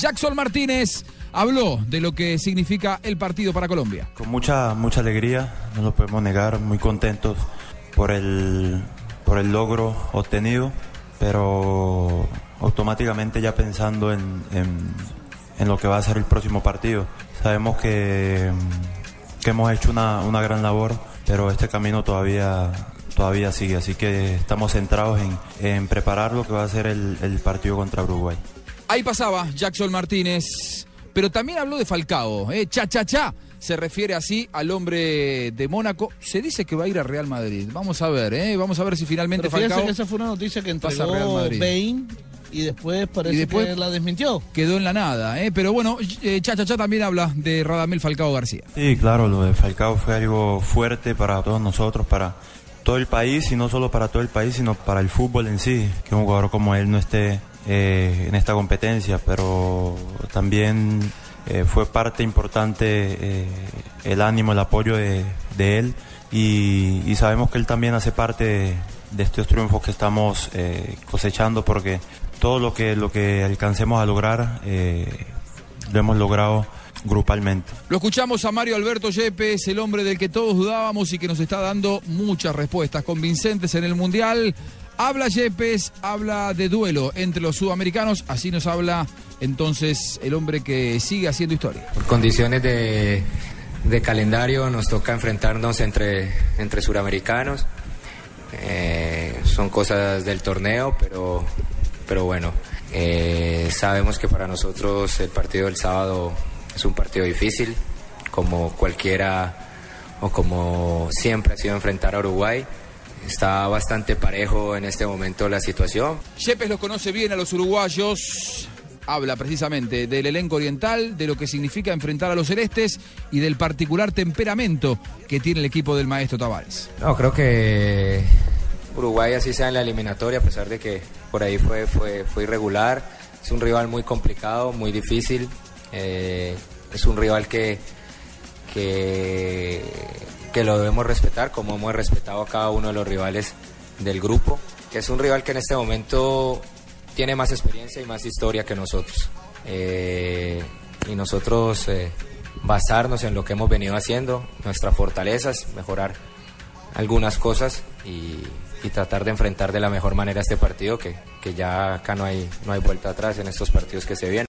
Jackson Martínez habló de lo que significa el partido para Colombia. Con mucha, mucha alegría, no lo podemos negar, muy contentos por el, por el logro obtenido, pero automáticamente ya pensando en, en, lo que va a ser el próximo partido. Sabemos que, que hemos hecho una, una gran labor, pero este camino todavía todavía sigue, así que estamos centrados en, en preparar lo que va a ser el, el partido contra Uruguay. Ahí pasaba Jackson Martínez, pero también habló de Falcao, ¿eh? cha cha cha. Se refiere así al hombre de Mónaco. Se dice que va a ir a Real Madrid. Vamos a ver, ¿eh? Vamos a ver si finalmente Pero Falcao que esa fue una noticia que pasa a Real entregó Madrid. Bain y después parece Y después- que la desmintió. quedó en la nada, ¿eh? Pero bueno, eh, cha cha cha también habla de Radamel Falcao García. Sí, claro, lo de Falcao fue algo fuerte para todos nosotros, para todo el país y no solo para todo el país, sino para el fútbol en sí, que un jugador como él no esté eh, en esta competencia, pero también eh, fue parte importante eh, el ánimo, el apoyo de, de él y, y sabemos que él también hace parte de, de estos triunfos que estamos eh, cosechando porque todo lo que, lo que alcancemos a lograr eh, lo hemos logrado grupalmente. Lo escuchamos a Mario Alberto Yepes, el hombre del que todos dudábamos y que nos está dando muchas respuestas convincentes en el Mundial. Habla Yepes, habla de duelo entre los sudamericanos, así nos habla entonces el hombre que sigue haciendo historia. Por condiciones de, calendario nos toca enfrentarnos entre, entre suramericanos. Eh, son cosas del torneo, pero, pero bueno, eh, sabemos que para nosotros el partido del sábado es un partido difícil, como cualquiera o como siempre ha sido enfrentar a Uruguay. Está bastante parejo en este momento la situación. Yepes los conoce bien a los uruguayos, habla precisamente del elenco oriental, de lo que significa enfrentar a los celestes y del particular temperamento que tiene el equipo del maestro Tavares. No, creo que Uruguay así sea en la eliminatoria, a pesar de que por ahí fue, fue, fue irregular. Es un rival muy complicado, muy difícil. Eh, es un rival que, que, que lo debemos respetar, como hemos respetado a cada uno de los rivales del grupo. Que es un rival que en este momento tiene más experiencia y más historia que nosotros. Eh, y nosotros eh, basarnos en lo que hemos venido haciendo, nuestras fortalezas, mejorar algunas cosas y, y tratar de enfrentar de la mejor manera este partido, que, que ya acá no hay, no hay vuelta atrás en estos partidos que se vienen.